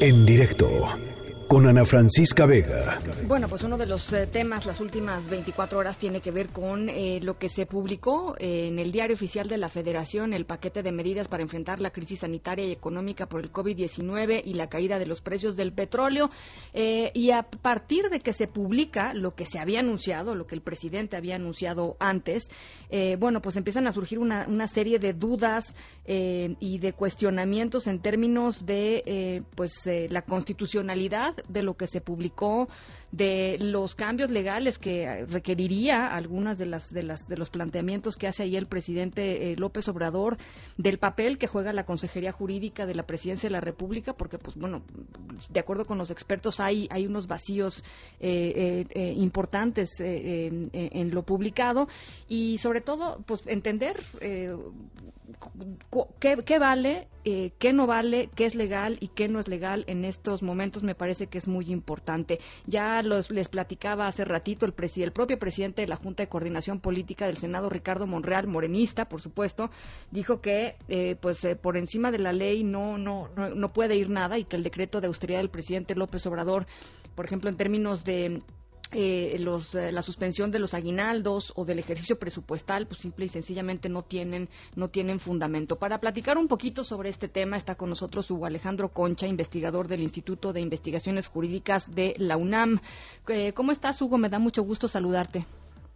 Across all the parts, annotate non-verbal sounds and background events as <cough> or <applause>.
En directo con Ana Francisca Vega. Bueno, pues uno de los eh, temas las últimas 24 horas tiene que ver con eh, lo que se publicó eh, en el diario oficial de la Federación, el paquete de medidas para enfrentar la crisis sanitaria y económica por el COVID-19 y la caída de los precios del petróleo. y a partir de que se publica lo que se había anunciado, lo que el presidente había anunciado antes, bueno, pues empiezan a surgir una, una serie de dudas y de cuestionamientos en términos de pues la constitucionalidad de lo que se publicó, de los cambios legales que requeriría algunas de las de las de los planteamientos que hace ahí el presidente eh, López Obrador, del papel que juega la Consejería Jurídica de la Presidencia de la República, porque pues bueno, de acuerdo con los expertos hay hay unos vacíos eh, eh, importantes en, en, lo publicado. Y sobre todo pues entender qué, vale, eh, qué no vale, qué es legal y qué no es legal en estos momentos me parece que es muy importante. Ya los, les platicaba hace ratito el, el propio presidente de la Junta de Coordinación Política del Senado, Ricardo Monreal, morenista, por supuesto, dijo que eh, pues eh, por encima de la ley no, no, no, no puede ir nada y que el decreto de austeridad del presidente López Obrador, por ejemplo, en términos de eh, los, eh, la suspensión de los aguinaldos o del ejercicio presupuestal, pues simple y sencillamente no tienen, no tienen fundamento. Para platicar un poquito sobre este tema está con nosotros Hugo Alejandro Concha, investigador del Instituto de Investigaciones Jurídicas de la UNAM. Eh, ¿Cómo estás, Hugo? Me da mucho gusto saludarte.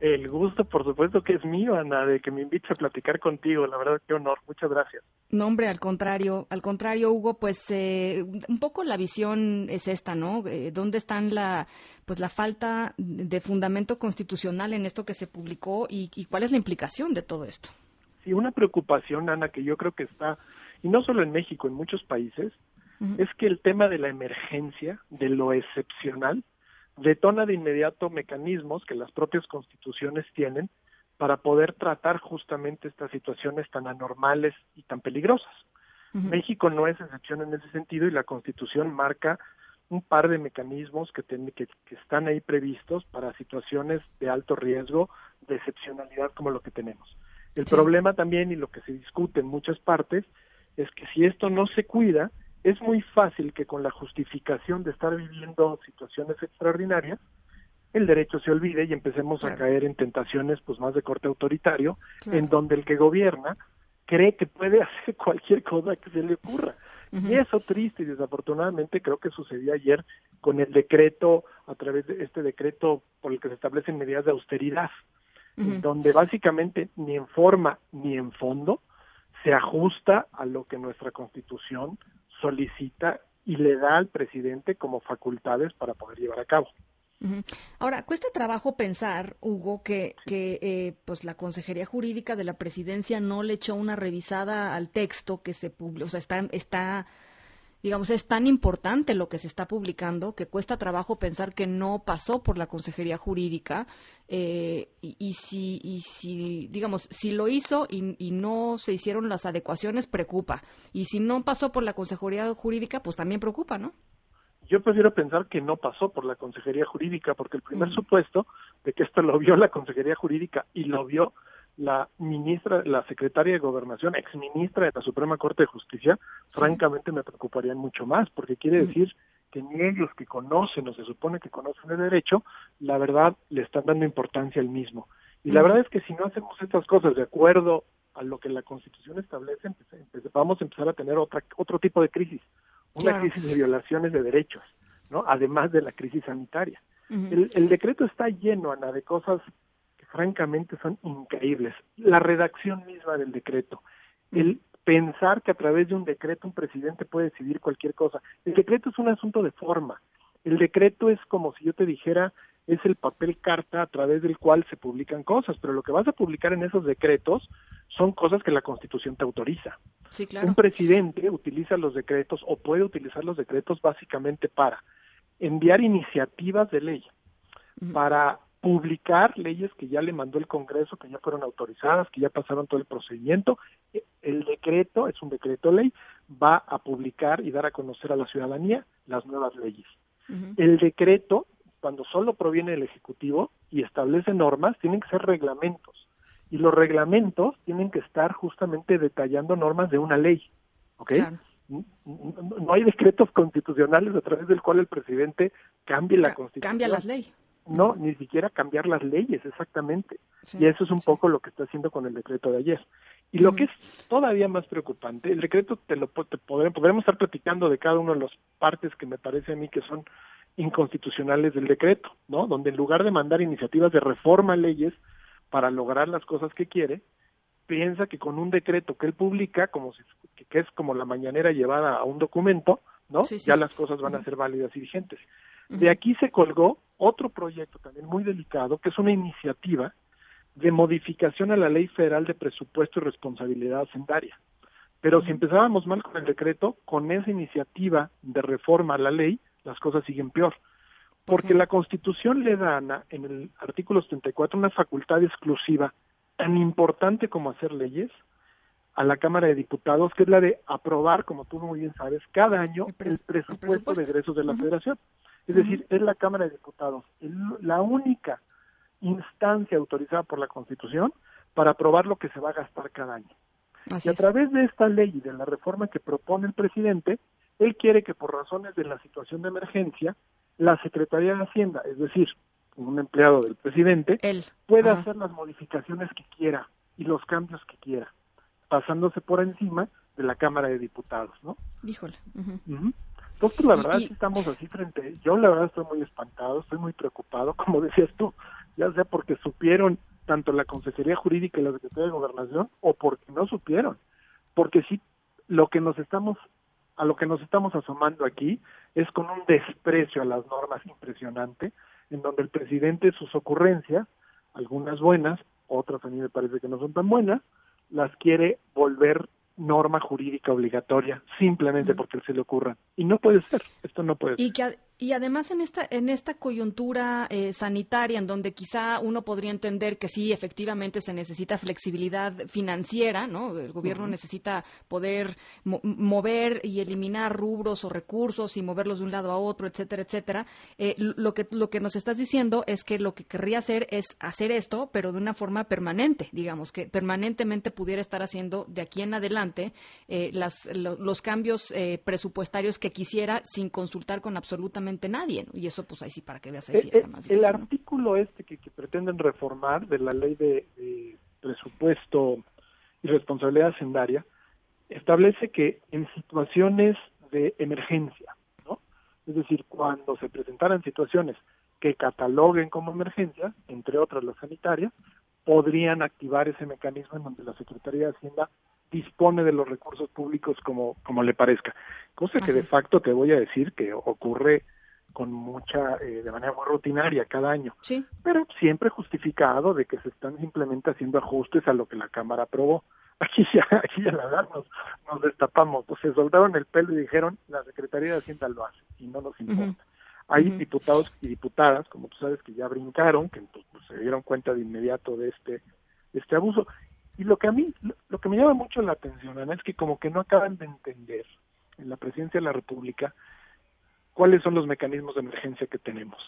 El gusto, por supuesto, que es mío, Ana, de que me invites a platicar contigo. La verdad, qué honor. Muchas gracias. No, hombre, al contrario, al contrario, Hugo, pues eh, un poco la visión es esta, ¿no? Eh, ¿Dónde están la, pues la falta de fundamento constitucional en esto que se publicó y, cuál es la implicación de todo esto? Sí, una preocupación, Ana, que yo creo que está, y no solo en México, en muchos países, es que el tema de la emergencia, de lo excepcional, detona de inmediato mecanismos que las propias constituciones tienen para poder tratar justamente estas situaciones tan anormales y tan peligrosas. México no es excepción en ese sentido y la Constitución marca un par de mecanismos que, que, están ahí previstos para situaciones de alto riesgo, de excepcionalidad como lo que tenemos. El problema también y lo que se discute en muchas partes es que si esto no se cuida, es muy fácil que con la justificación de estar viviendo situaciones extraordinarias, el derecho se olvide y empecemos a caer en tentaciones pues más de corte autoritario, en donde el que gobierna cree que puede <laughs> hacer cualquier cosa que se le ocurra. Y eso triste y desafortunadamente creo que sucedió ayer con el decreto, a través de este decreto por el que se establecen medidas de austeridad, donde básicamente ni en forma ni en fondo se ajusta a lo que nuestra constitución solicita y le da al presidente como facultades para poder llevar a cabo. Ahora, cuesta trabajo pensar, Hugo, que, que eh, pues la Consejería Jurídica de la Presidencia no le echó una revisada al texto que se publicó, o sea, está, está digamos, es tan importante lo que se está publicando que cuesta trabajo pensar que no pasó por la Consejería Jurídica eh, y, si, y si, digamos, si lo hizo y, y, no se hicieron las adecuaciones, preocupa. Y si no pasó por la Consejería Jurídica, pues también preocupa, ¿no? Yo prefiero pensar que no pasó por la Consejería Jurídica, porque el primer mm. supuesto de que esto lo vio la Consejería Jurídica y lo vio la ministra, la secretaria de Gobernación, ex ministra de la Suprema Corte de Justicia, francamente me preocuparían mucho más, porque quiere mm. decir que ni ellos que conocen o se supone que conocen el derecho, la verdad le están dando importancia al mismo. Y la mm. verdad es que si no hacemos estas cosas de acuerdo a lo que la Constitución establece, vamos a empezar a tener otra, otro tipo de crisis, una crisis de violaciones de derechos, ¿no? Además de la crisis sanitaria. el, el decreto está lleno, Ana, de cosas francamente son increíbles. La redacción misma del decreto, el pensar que a través de un decreto un presidente puede decidir cualquier cosa. El decreto es un asunto de forma. El decreto es como si yo te dijera, es el papel carta a través del cual se publican cosas, pero lo que vas a publicar en esos decretos son cosas que la Constitución te autoriza. Sí, claro. Un presidente utiliza los decretos o puede utilizar los decretos básicamente para enviar iniciativas de ley, para publicar leyes que ya le mandó el Congreso, que ya fueron autorizadas, que ya pasaron todo el procedimiento. E, el decreto, es un decreto ley, va a publicar y dar a conocer a la ciudadanía las nuevas leyes. El decreto, cuando solo proviene del Ejecutivo y establece normas, tienen que ser reglamentos. Y los reglamentos tienen que estar justamente detallando normas de una ley. ¿Ok? no hay decretos constitucionales a través del cual el presidente cambie la constitución. Cambia las leyes. No, ni siquiera cambiar las leyes, exactamente. y eso es un poco lo que está haciendo con el decreto de ayer. Y lo que es todavía más preocupante, el decreto te lo te podremos estar platicando de cada una de las partes que me parece a mí que son inconstitucionales del decreto, ¿no? Donde en lugar de mandar iniciativas de reforma a leyes para lograr las cosas que quiere, piensa que con un decreto que él publica, como si, que, es como la mañanera llevada a un documento, ¿no? Ya las cosas van a ser válidas y vigentes. De aquí se colgó otro proyecto también muy delicado, que es una iniciativa de modificación a la Ley Federal de Presupuesto y Responsabilidad Hacendaria. Pero si empezábamos mal con el decreto, con esa iniciativa de reforma a la ley, las cosas siguen peor. Porque la Constitución le da, Ana, en el artículo 74, una facultad exclusiva tan importante como hacer leyes a la Cámara de Diputados, que es la de aprobar, como tú muy bien sabes, cada año el, presupuesto, de egresos de la Federación. Es decir, es la Cámara de Diputados la única instancia autorizada por la Constitución para aprobar lo que se va a gastar cada año. y a través de esta ley y de la reforma que propone el presidente, él quiere que por razones de la situación de emergencia, la Secretaría de Hacienda, es decir, un empleado del presidente, pueda hacer las modificaciones que quiera y los cambios que quiera, pasándose por encima de la Cámara de Diputados, ¿no? Híjole. Entonces, la verdad, estamos así frente. Yo, la verdad, estoy muy espantado, estoy muy preocupado, <laughs> como decías tú, ya sea porque supieron tanto la Consejería Jurídica y la Secretaría de Gobernación, o porque no supieron. Porque sí, lo que nos estamos, a lo que nos estamos asomando aquí es con un desprecio a las normas impresionante, en donde el presidente sus ocurrencias, algunas buenas, otras a mí me parece que no son tan buenas, las quiere volver norma jurídica obligatoria simplemente porque se le ocurra. Y no puede ser, esto no puede y ser. Que, y además en esta, en esta coyuntura eh, sanitaria, en donde quizá uno podría entender que sí, efectivamente se necesita flexibilidad financiera, ¿no? El gobierno necesita poder mover y eliminar rubros o recursos y moverlos de un lado a otro, etcétera, etcétera. Eh, lo, que, lo que nos estás diciendo es que lo que querría hacer es hacer esto, pero de una forma permanente, digamos, que permanentemente pudiera estar haciendo de aquí en adelante eh, las, los cambios presupuestarios que quisiera sin consultar con absolutamente nadie. Y eso, pues ahí sí, para que veas, ahí sí está más difícil. El artículo este que, pretenden reformar de la ley de, presupuesto y responsabilidad hacendaria establece que en situaciones de emergencia, ¿no? Es decir, cuando se presentaran situaciones que cataloguen como emergencia, entre otras las sanitarias, podrían activar ese mecanismo en donde la Secretaría de Hacienda dispone de los recursos públicos como, como le parezca. Cosa que de facto te voy a decir que ocurre con mucha, eh, de manera muy rutinaria cada año, sí. pero siempre justificado de que se están simplemente haciendo ajustes a lo que la Cámara aprobó. <laughs> Aquí ya, aquí ya la verdad nos, destapamos, pues se soltaron el pelo y dijeron la Secretaría de Hacienda lo hace y no nos importa. Hay diputados y diputadas, como tú sabes, que ya brincaron, que pues, se dieron cuenta de inmediato de este, este abuso. Y lo que a mí, lo, que me llama mucho la atención, Ana, es que como que no acaban de entender en la presidencia de la República cuáles son los mecanismos de emergencia que tenemos.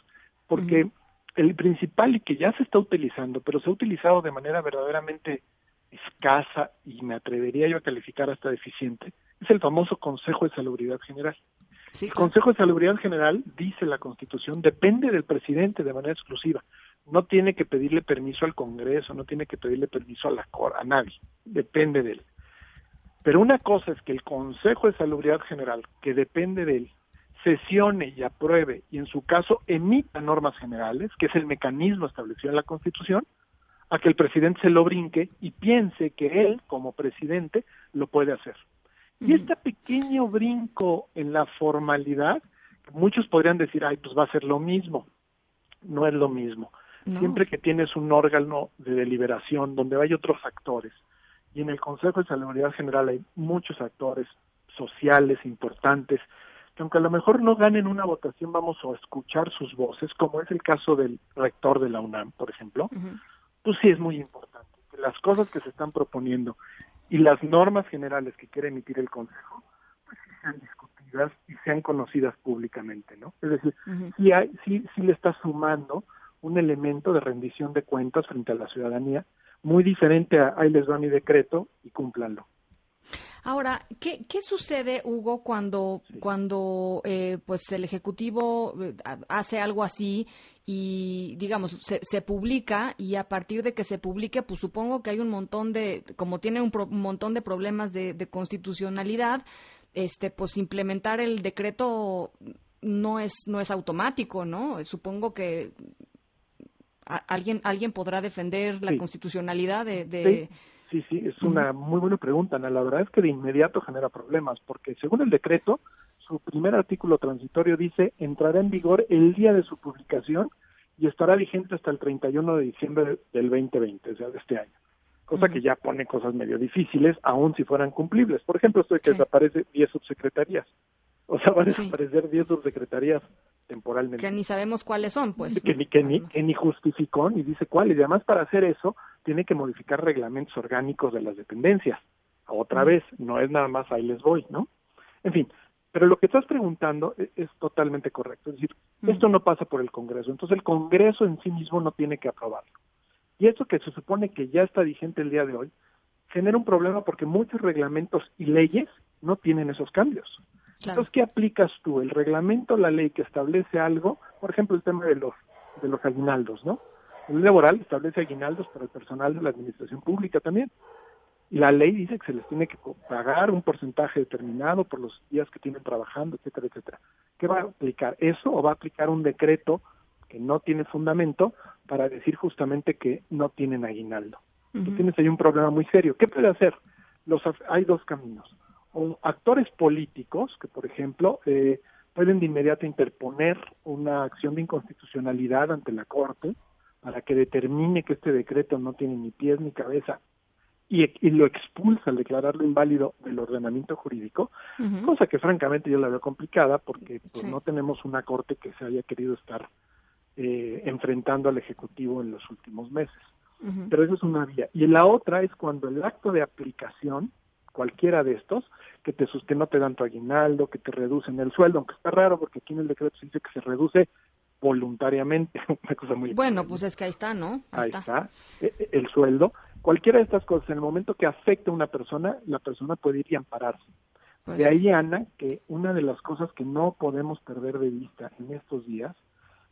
Porque el principal y que ya se está utilizando, pero se ha utilizado de manera verdaderamente escasa y me atrevería yo a calificar hasta deficiente, es el famoso Consejo de Salubridad General. el Consejo de Salubridad General, dice la Constitución, depende del presidente de manera exclusiva. No tiene que pedirle permiso al Congreso, no tiene que pedirle permiso a la Cor, a nadie, depende de él. Pero una cosa es que el Consejo de Salubridad General, que depende de él, sesione y apruebe y en su caso emita normas generales, que es el mecanismo establecido en la Constitución, a que el presidente se lo brinque y piense que él, como presidente, lo puede hacer. Y este pequeño brinco en la formalidad, muchos podrían decir, ay, pues va a ser lo mismo. No es lo mismo. Siempre que tienes un órgano de deliberación donde hay otros actores, y en el Consejo de Salubridad General hay muchos actores sociales importantes, aunque a lo mejor no ganen una votación, vamos a escuchar sus voces, como es el caso del rector de la UNAM, por ejemplo, pues sí es muy importante que las cosas que se están proponiendo y las normas generales que quiere emitir el Consejo, pues sí sean discutidas y sean conocidas públicamente, ¿no? Es decir, sí, hay, sí, sí le está sumando un elemento de rendición de cuentas frente a la ciudadanía, muy diferente a ahí les va mi decreto y cúmplanlo. Ahora, ¿qué, qué sucede, Hugo, cuando, cuando eh, pues el Ejecutivo eh, hace algo así y, digamos, se, se, publica y a partir de que se publique, pues supongo que hay un montón de, como tiene un, un montón de problemas de, de constitucionalidad, este, pues implementar el decreto no es, no es automático, ¿no? Supongo que alguien, alguien podrá defender la constitucionalidad de, Sí, sí, es una muy buena pregunta, Ana. La verdad es que de inmediato genera problemas, porque según el decreto, su primer artículo transitorio dice entrará en vigor el día de su publicación y estará vigente hasta el 31 de diciembre del 2020, o sea, de este año. Cosa que ya pone cosas medio difíciles, aun si fueran cumplibles. Por ejemplo, esto de que desaparece 10 subsecretarías. O sea, van a desaparecer 10 subsecretarías temporalmente. Que ni sabemos cuáles son, pues. Que, ni, que, ni, que ni justificó ni dice cuáles. Y además, para hacer eso, tiene que modificar reglamentos orgánicos de las dependencias. Otra vez, no es nada más ahí les voy, ¿no? En fin, pero lo que estás preguntando es, es totalmente correcto. Es decir, esto no pasa por el Congreso. Entonces, el Congreso en sí mismo no tiene que aprobarlo. Y esto que se supone que ya está vigente el día de hoy, genera un problema porque muchos reglamentos y leyes no tienen esos cambios. Entonces, ¿qué aplicas tú? El reglamento, la ley que establece algo, por ejemplo, el tema de los de los aguinaldos, ¿no? La ley laboral establece aguinaldos para el personal de la administración pública también. Y la ley dice que se les tiene que pagar un porcentaje determinado por los días que tienen trabajando, etcétera, etcétera. ¿Qué va a aplicar? ¿Eso o va a aplicar un decreto que no tiene fundamento para decir justamente que no tienen aguinaldo? Tú tienes ahí un problema muy serio. ¿Qué puede hacer? Los, hay dos caminos o actores políticos que, por ejemplo, eh, pueden de inmediato interponer una acción de inconstitucionalidad ante la Corte para que determine que este decreto no tiene ni pies ni cabeza y, lo expulsa al declararlo inválido del ordenamiento jurídico, cosa que francamente yo la veo complicada porque pues, no tenemos una Corte que se haya querido estar eh, enfrentando al Ejecutivo en los últimos meses. Pero eso es una vía. Y la otra es cuando el acto de aplicación cualquiera de estos, que te que no te dan tu aguinaldo, que te reducen el sueldo, aunque está raro porque aquí en el decreto se dice que se reduce voluntariamente, <laughs> una cosa muy Bueno, pues es que ahí está, ¿no? Ahí, está. E, e, el sueldo. Cualquiera de estas cosas, en el momento que afecta a una persona, la persona puede ir y ampararse. Pues de ahí, Ana, que una de las cosas que no podemos perder de vista en estos días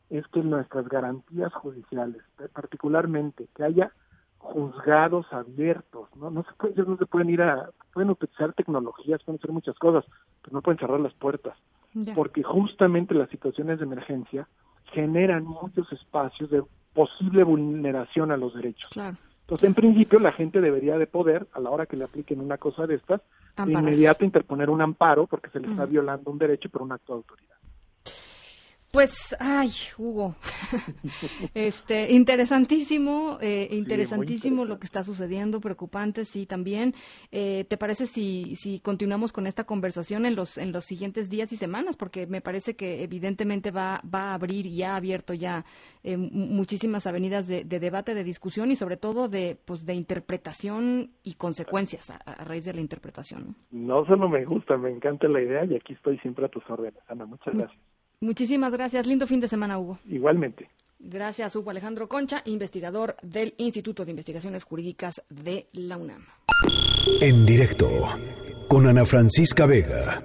es que nuestras garantías judiciales, particularmente que haya juzgados abiertos, ¿no? No se, puede, no se pueden ir a, pueden utilizar tecnologías, pueden hacer muchas cosas, pero no pueden cerrar las puertas, porque justamente las situaciones de emergencia generan muchos espacios de posible vulneración a los derechos. Entonces, en principio, la gente debería de poder, a la hora que le apliquen una cosa de estas, de inmediato interponer un amparo porque se le está violando un derecho por un acto de autoridad. Pues, ay, Hugo, <laughs> este, interesantísimo, eh, interesantísimo lo que está sucediendo, preocupante, sí, también. Eh, ¿Te parece si, si continuamos con esta conversación en los, en los siguientes días y semanas? Porque me parece que evidentemente va, va a abrir y ha abierto ya eh, muchísimas avenidas de, debate, de discusión y sobre todo de, pues, de interpretación y consecuencias a, raíz de la interpretación. ¿no? solo me gusta, me encanta la idea y aquí estoy siempre a tus órdenes, Ana. Muchas mm. gracias. Muchísimas gracias. Lindo fin de semana, Hugo. Igualmente. Gracias, Hugo Alejandro Concha, investigador del Instituto de Investigaciones Jurídicas de la UNAM. En directo con Ana Francisca Vega.